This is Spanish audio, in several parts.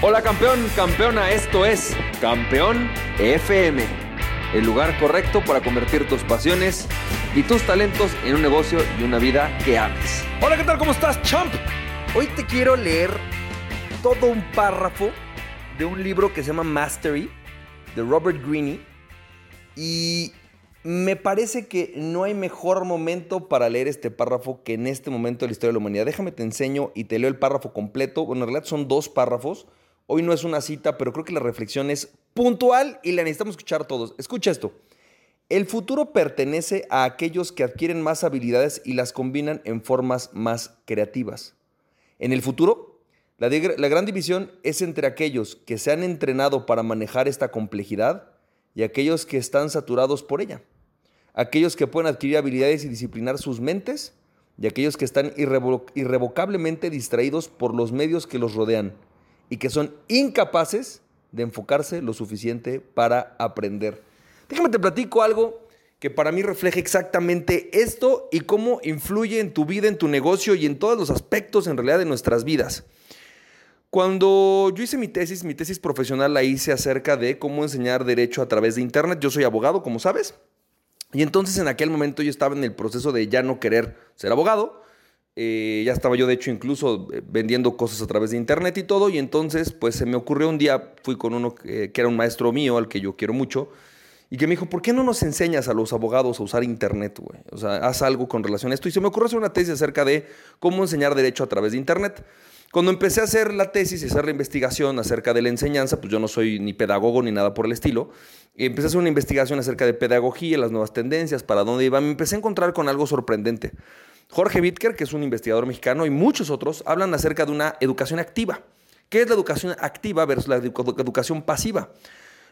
Hola campeón, campeona, esto es Campeón FM, el lugar correcto para convertir tus pasiones y tus talentos en un negocio y una vida que ames. Hola, ¿qué tal? ¿Cómo estás, champ? Hoy te quiero leer todo un párrafo de un libro que se llama Mastery, de Robert Greene. Y me parece que no hay mejor momento para leer este párrafo que en este momento de la historia de la humanidad. Déjame te enseño y te leo el párrafo completo. Bueno, en realidad son dos párrafos. Hoy no es una cita, pero creo que la reflexión es puntual y la necesitamos escuchar todos. Escucha esto. El futuro pertenece a aquellos que adquieren más habilidades y las combinan en formas más creativas. En el futuro, la, gran división es entre aquellos que se han entrenado para manejar esta complejidad y aquellos que están saturados por ella. Aquellos que pueden adquirir habilidades y disciplinar sus mentes y aquellos que están irrevo irrevocablemente distraídos por los medios que los rodean y que son incapaces de enfocarse lo suficiente para aprender. Déjame te platico algo que para mí refleja exactamente esto y cómo influye en tu vida, en tu negocio y en todos los aspectos en realidad de nuestras vidas. Cuando yo hice mi tesis, mi tesis profesional la hice acerca de cómo enseñar derecho a través de Internet. Yo soy abogado, como sabes. Y entonces en aquel momento yo estaba en el proceso de ya no querer ser abogado eh, ya estaba yo, de hecho, incluso eh, vendiendo cosas a través de internet y todo. Y entonces, pues se me ocurrió un día, fui con uno que, era un maestro mío, al que yo quiero mucho, y que me dijo, ¿por qué no nos enseñas a los abogados a usar internet, güey? O sea, haz algo con relación a esto. Y se me ocurrió hacer una tesis acerca de cómo enseñar derecho a través de internet. Cuando empecé a hacer la tesis y hacer la investigación acerca de la enseñanza, pues yo no soy ni pedagogo ni nada por el estilo, empecé a hacer una investigación acerca de pedagogía, las nuevas tendencias, para dónde iba, me empecé a encontrar con algo sorprendente. Jorge Wittker, que es un investigador mexicano, y muchos otros hablan acerca de una educación activa. ¿Qué es la educación activa versus la educación pasiva?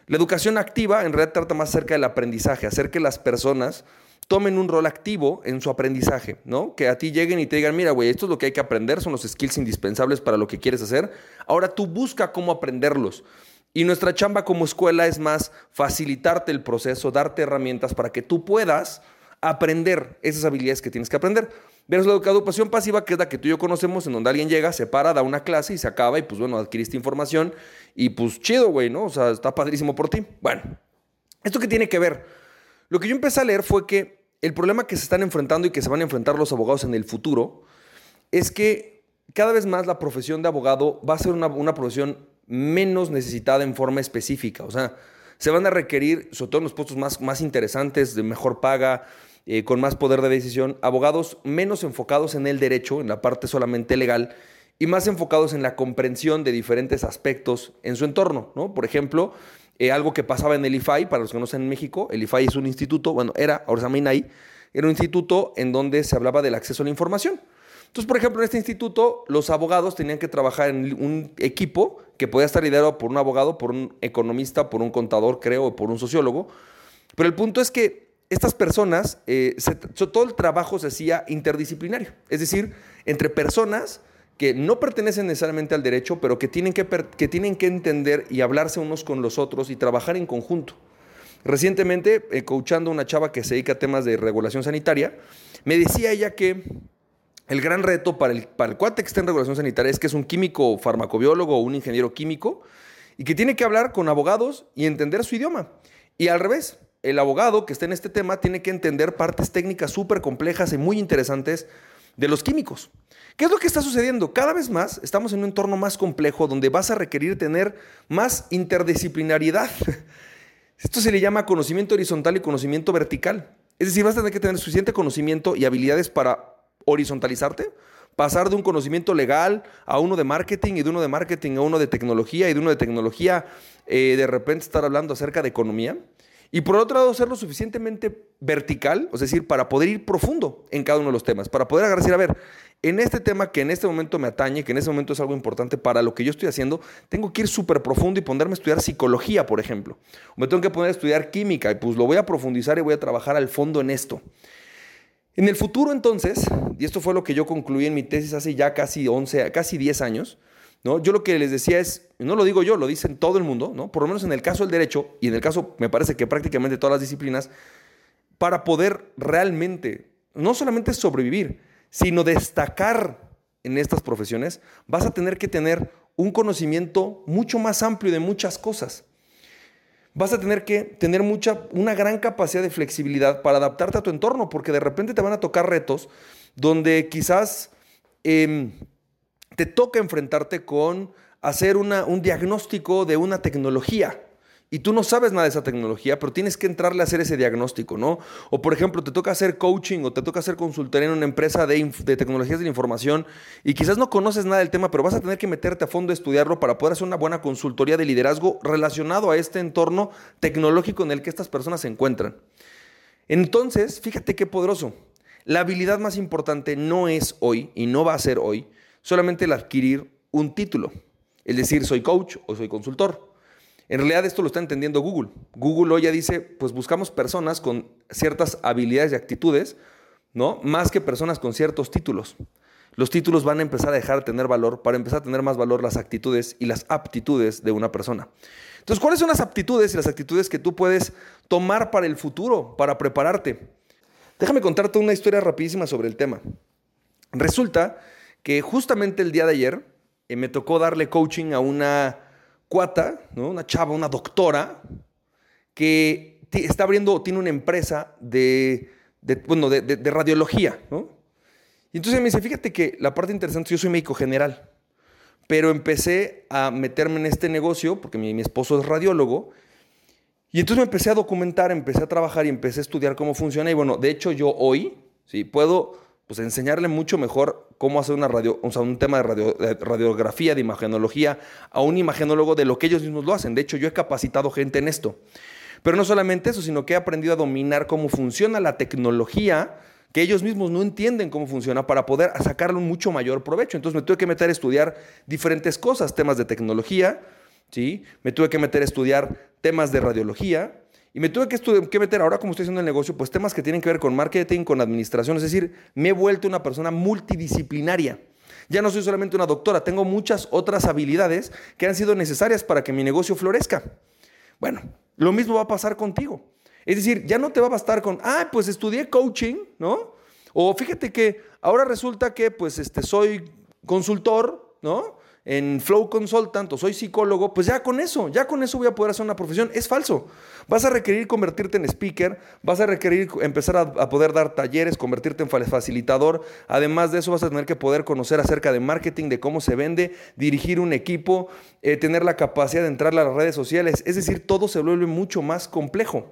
La educación activa en realidad trata más acerca del aprendizaje, hacer que las personas tomen un rol activo en su aprendizaje, ¿no? Que a ti lleguen y te digan, mira, güey, esto es lo que hay que aprender, son los skills indispensables para lo que quieres hacer. Ahora tú busca cómo aprenderlos. Y nuestra chamba como escuela es más facilitarte el proceso, darte herramientas para que tú puedas aprender esas habilidades que tienes que aprender. Versus la educación pasiva, que es la que tú y yo conocemos, en donde alguien llega, se para, da una clase y se acaba, y pues bueno, adquiriste información, y pues chido, güey, ¿no? O sea, está padrísimo por ti. Bueno, ¿esto qué tiene que ver? Lo que yo empecé a leer fue que el problema que se están enfrentando y que se van a enfrentar los abogados en el futuro es que cada vez más la profesión de abogado va a ser una, una profesión menos necesitada en forma específica. O sea, se van a requerir, sobre todo en los puestos más, más interesantes, de mejor paga, eh, con más poder de decisión, abogados menos enfocados en el derecho, en la parte solamente legal, y más enfocados en la comprensión de diferentes aspectos en su entorno. ¿no? Por ejemplo, eh, algo que pasaba en el IFAI, para los que no están en México, el IFAI es un instituto, bueno, era, ahora se era un instituto en donde se hablaba del acceso a la información. Entonces, por ejemplo, en este instituto, los abogados tenían que trabajar en un equipo que podía estar liderado por un abogado, por un economista, por un contador, creo, o por un sociólogo. Pero el punto es que estas personas, eh, todo el trabajo se hacía interdisciplinario, es decir, entre personas que no pertenecen necesariamente al derecho, pero que tienen que, que tienen que entender y hablarse unos con los otros y trabajar en conjunto. Recientemente, eh, a una chava que se dedica a temas de regulación sanitaria, me decía ella que el gran reto para el, para el cuate que está en regulación sanitaria es que es un químico farmacobiólogo o un ingeniero químico y que tiene que hablar con abogados y entender su idioma. Y al revés, el abogado que esté en este tema tiene que entender partes técnicas súper complejas y muy interesantes de los químicos. ¿Qué es lo que está sucediendo? Cada vez más estamos en un entorno más complejo donde vas a requerir tener más interdisciplinariedad. Esto se le llama conocimiento horizontal y conocimiento vertical. Es decir, vas a tener que tener suficiente conocimiento y habilidades para horizontalizarte, pasar de un conocimiento legal a uno de marketing y de uno de marketing a uno de tecnología y de uno de tecnología eh, de repente estar hablando acerca de economía. Y por otro lado, ser lo suficientemente vertical, es decir, para poder ir profundo en cada uno de los temas, para poder agarrar a ver, en este tema que en este momento me atañe, que en este momento es algo importante para lo que yo estoy haciendo, tengo que ir súper profundo y ponerme a estudiar psicología, por ejemplo. Me tengo que poner a estudiar química y pues lo voy a profundizar y voy a trabajar al fondo en esto. En el futuro entonces, y esto fue lo que yo concluí en mi tesis hace ya casi 11, casi 10 años, ¿no? Yo lo que les decía es, no lo digo yo, lo dicen todo el mundo, ¿no? por lo menos en el caso del derecho y en el caso, me parece que prácticamente todas las disciplinas, para poder realmente, no solamente sobrevivir, sino destacar en estas profesiones, vas a tener que tener un conocimiento mucho más amplio de muchas cosas. Vas a tener que tener mucha, una gran capacidad de flexibilidad para adaptarte a tu entorno, porque de repente te van a tocar retos donde quizás em, te toca enfrentarte con hacer un diagnóstico de una tecnología y tú no sabes nada de esa tecnología, pero tienes que entrarle a hacer ese diagnóstico, ¿no? O por ejemplo, te toca hacer coaching o te toca hacer consultoría en una empresa de, tecnologías de la información y quizás no conoces nada del tema, pero vas a tener que meterte a fondo a estudiarlo para poder hacer una buena consultoría de liderazgo relacionado a este entorno tecnológico en el que estas personas se encuentran. Entonces, fíjate qué poderoso. La habilidad más importante no es hoy y no va a ser hoy solamente el adquirir un título, es decir, soy coach o soy consultor. En realidad esto lo está entendiendo Google. Google hoy ya dice, pues buscamos personas con ciertas habilidades y actitudes, ¿no? Más que personas con ciertos títulos. Los títulos van a empezar a dejar de tener valor para empezar a tener más valor las actitudes y las aptitudes de una persona. Entonces, ¿cuáles son las aptitudes y las actitudes que tú puedes tomar para el futuro, para prepararte? Déjame contarte una historia rapidísima sobre el tema. Resulta que justamente el día de ayer eh, me tocó darle coaching a una cuata, ¿no? una chava, una doctora, que está abriendo, tiene una empresa de, bueno, de, radiología. ¿no? Y entonces me dice, fíjate que la parte interesante, yo soy médico general, pero empecé a meterme en este negocio, porque mi, mi esposo es radiólogo, y entonces me empecé a documentar, empecé a trabajar y empecé a estudiar cómo funciona. Y bueno, de hecho yo hoy, sí, puedo pues enseñarle mucho mejor cómo hacer una un tema de, radiografía, de imagenología, a un imagenólogo de lo que ellos mismos lo hacen. De hecho, yo he capacitado gente en esto. Pero no solamente eso, sino que he aprendido a dominar cómo funciona la tecnología, que ellos mismos no entienden cómo funciona, para poder sacarle un mucho mayor provecho. Entonces me tuve que meter a estudiar diferentes cosas, temas de tecnología, ¿sí? Me tuve que meter a estudiar temas de radiología, y me tuve que, meter ahora, como estoy haciendo el negocio, pues temas que tienen que ver con marketing, con administración. Es decir, me he vuelto una persona multidisciplinaria. Ya no soy solamente una doctora, tengo muchas otras habilidades que han sido necesarias para que mi negocio florezca. Bueno, lo mismo va a pasar contigo. Es decir, ya no te va a bastar con, ah, pues estudié coaching, ¿no? O fíjate que ahora resulta que pues este, soy consultor, ¿no? En Flow Consultant o soy psicólogo, pues ya con eso, ya con eso voy a poder hacer una profesión. Es falso. Vas a requerir convertirte en speaker, vas a requerir empezar a, poder dar talleres, convertirte en facilitador. Además de eso, vas a tener que poder conocer acerca de marketing, de cómo se vende, dirigir un equipo, eh, tener la capacidad de entrar a las redes sociales. Es decir, todo se vuelve mucho más complejo.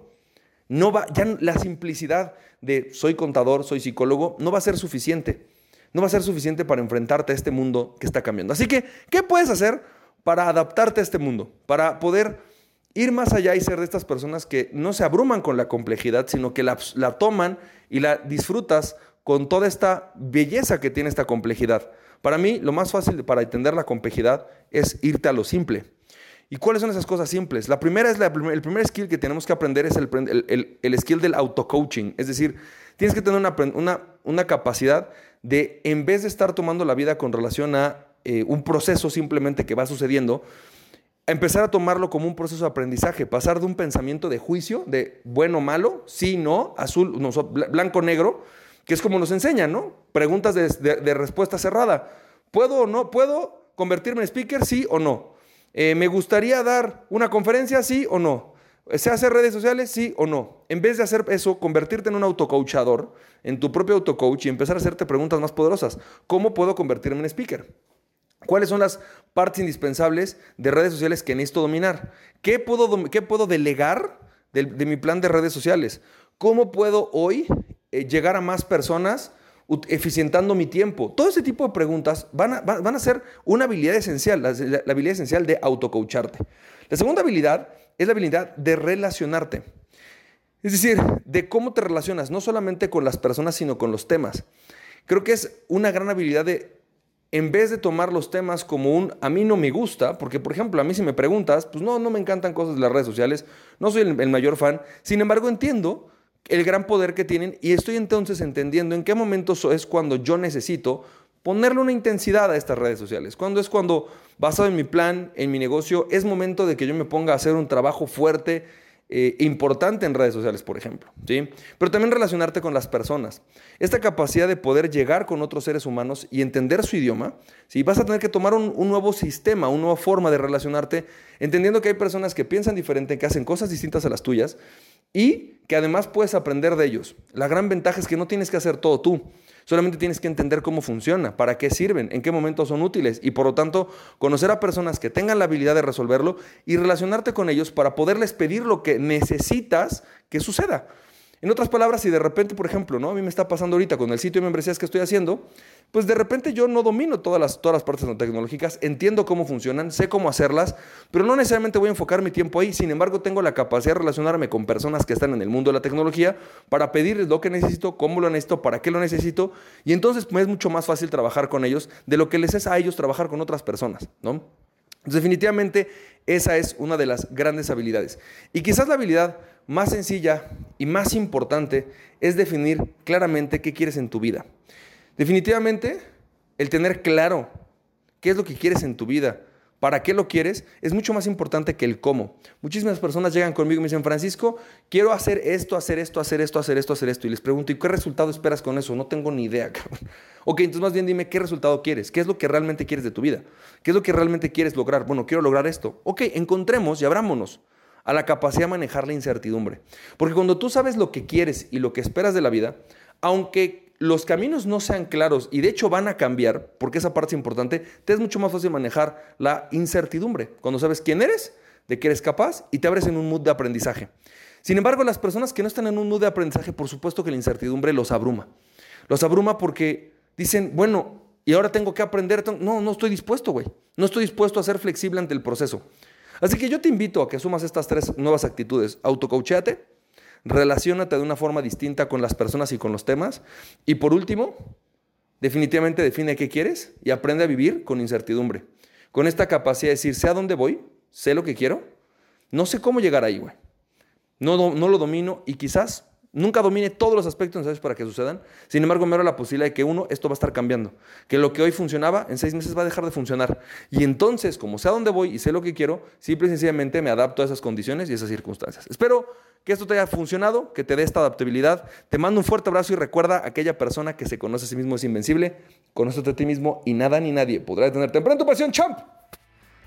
No va, ya la simplicidad de soy contador, soy psicólogo, no va a ser suficiente no va a ser suficiente para enfrentarte a este mundo que está cambiando. Así que, ¿qué puedes hacer para adaptarte a este mundo? Para poder ir más allá y ser de estas personas que no se abruman con la complejidad, sino que la, toman y la disfrutas con toda esta belleza que tiene esta complejidad. Para mí, lo más fácil para entender la complejidad es irte a lo simple. ¿Y cuáles son esas cosas simples? La primera es el primer skill que tenemos que aprender es el, el, skill del auto-coaching. Es decir, tienes que tener una, una, una capacidad de, en vez de estar tomando la vida con relación a eh, un proceso simplemente que va sucediendo, empezar a tomarlo como un proceso de aprendizaje, pasar de un pensamiento de juicio, de bueno, malo, sí, no, azul, no, blanco, negro, que es como nos enseñan, ¿no? Preguntas de, respuesta cerrada. ¿Puedo o no? ¿Puedo convertirme en speaker? Sí o no. Eh, ¿Me gustaría dar una conferencia? Sí o no. ¿Se hace redes sociales? Sí o no. En vez de hacer eso, convertirte en un autocoachador, en tu propio autocoach y empezar a hacerte preguntas más poderosas. ¿Cómo puedo convertirme en speaker? ¿Cuáles son las partes indispensables de redes sociales que necesito dominar? ¿Qué puedo, qué puedo delegar de, mi plan de redes sociales? ¿Cómo puedo hoy eh, llegar a más personas eficientando mi tiempo? Todo ese tipo de preguntas van a, van a ser una habilidad esencial, la, habilidad esencial de autocoacharte. La segunda habilidad es la habilidad de relacionarte. Es decir, de cómo te relacionas, no solamente con las personas, sino con los temas. Creo que es una gran habilidad de, en vez de tomar los temas como un, a mí no me gusta, porque por ejemplo, a mí si me preguntas, pues no, no me encantan cosas de las redes sociales, no soy el, el mayor fan, sin embargo entiendo el gran poder que tienen y estoy entonces entendiendo en qué momento es cuando yo necesito ponerle una intensidad a estas redes sociales. Cuando es cuando, basado en mi plan, en mi negocio, es momento de que yo me ponga a hacer un trabajo fuerte eh, importante en redes sociales, por ejemplo. ¿sí? Pero también relacionarte con las personas. Esta capacidad de poder llegar con otros seres humanos y entender su idioma, ¿sí? vas a tener que tomar un, nuevo sistema, una nueva forma de relacionarte, entendiendo que hay personas que piensan diferente, que hacen cosas distintas a las tuyas y que además puedes aprender de ellos. La gran ventaja es que no tienes que hacer todo tú. Solamente tienes que entender cómo funciona, para qué sirven, en qué momentos son útiles y por lo tanto conocer a personas que tengan la habilidad de resolverlo y relacionarte con ellos para poderles pedir lo que necesitas que suceda. En otras palabras, si de repente, por ejemplo, ¿no? a mí me está pasando ahorita con el sitio de membresías que estoy haciendo, pues de repente yo no domino todas las, todas las partes tecnológicas, entiendo cómo funcionan, sé cómo hacerlas, pero no necesariamente voy a enfocar mi tiempo ahí. Sin embargo, tengo la capacidad de relacionarme con personas que están en el mundo de la tecnología para pedirles lo que necesito, cómo lo necesito, para qué lo necesito, y entonces me es mucho más fácil trabajar con ellos de lo que les es a ellos trabajar con otras personas, ¿no? definitivamente esa es una de las grandes habilidades. Y quizás la habilidad más sencilla y más importante es definir claramente qué quieres en tu vida. Definitivamente, el tener claro qué es lo que quieres en tu vida, para qué lo quieres, es mucho más importante que el cómo. Muchísimas personas llegan conmigo y me dicen, Francisco, quiero hacer esto, hacer esto, hacer esto, hacer esto, hacer esto. Y les pregunto, ¿y qué resultado esperas con eso? No tengo ni idea. Ok, entonces más bien dime qué resultado quieres, qué es lo que realmente quieres de tu vida, qué es lo que realmente quieres lograr. Bueno, quiero lograr esto. Ok, encontremos y abrámonos a la capacidad de manejar la incertidumbre. Porque cuando tú sabes lo que quieres y lo que esperas de la vida, aunque los caminos no sean claros y de hecho van a cambiar, porque esa parte es importante, te es mucho más fácil manejar la incertidumbre. Cuando sabes quién eres, de qué eres capaz y te abres en un mood de aprendizaje. Sin embargo, las personas que no están en un mood de aprendizaje, por supuesto que la incertidumbre los abruma. Los abruma porque dicen, bueno, y ahora tengo que aprender. No, no estoy dispuesto, güey. No estoy dispuesto a ser flexible ante el proceso. Así que yo te invito a que sumas estas tres nuevas actitudes. Autocoachéate, relaciónate de una forma distinta con las personas y con los temas. Y por último, definitivamente define qué quieres y aprende a vivir con incertidumbre. Con esta capacidad de decir, sé a dónde voy, sé lo que quiero, no sé cómo llegar ahí, güey. No lo domino y quizás Nunca domine todos los aspectos necesarios para que sucedan. Sin embargo, me abre la posibilidad de que uno, esto va a estar cambiando. Que lo que hoy funcionaba, en seis meses va a dejar de funcionar. Y entonces, como sé a dónde voy y sé lo que quiero, simple y sencillamente me adapto a esas condiciones y esas circunstancias. Espero que esto te haya funcionado, que te dé esta adaptabilidad. Te mando un fuerte abrazo y recuerda, aquella persona que se conoce a sí mismo es invencible. Conócete a ti mismo y nada ni nadie podrá detenerte. en tu pasión, champ!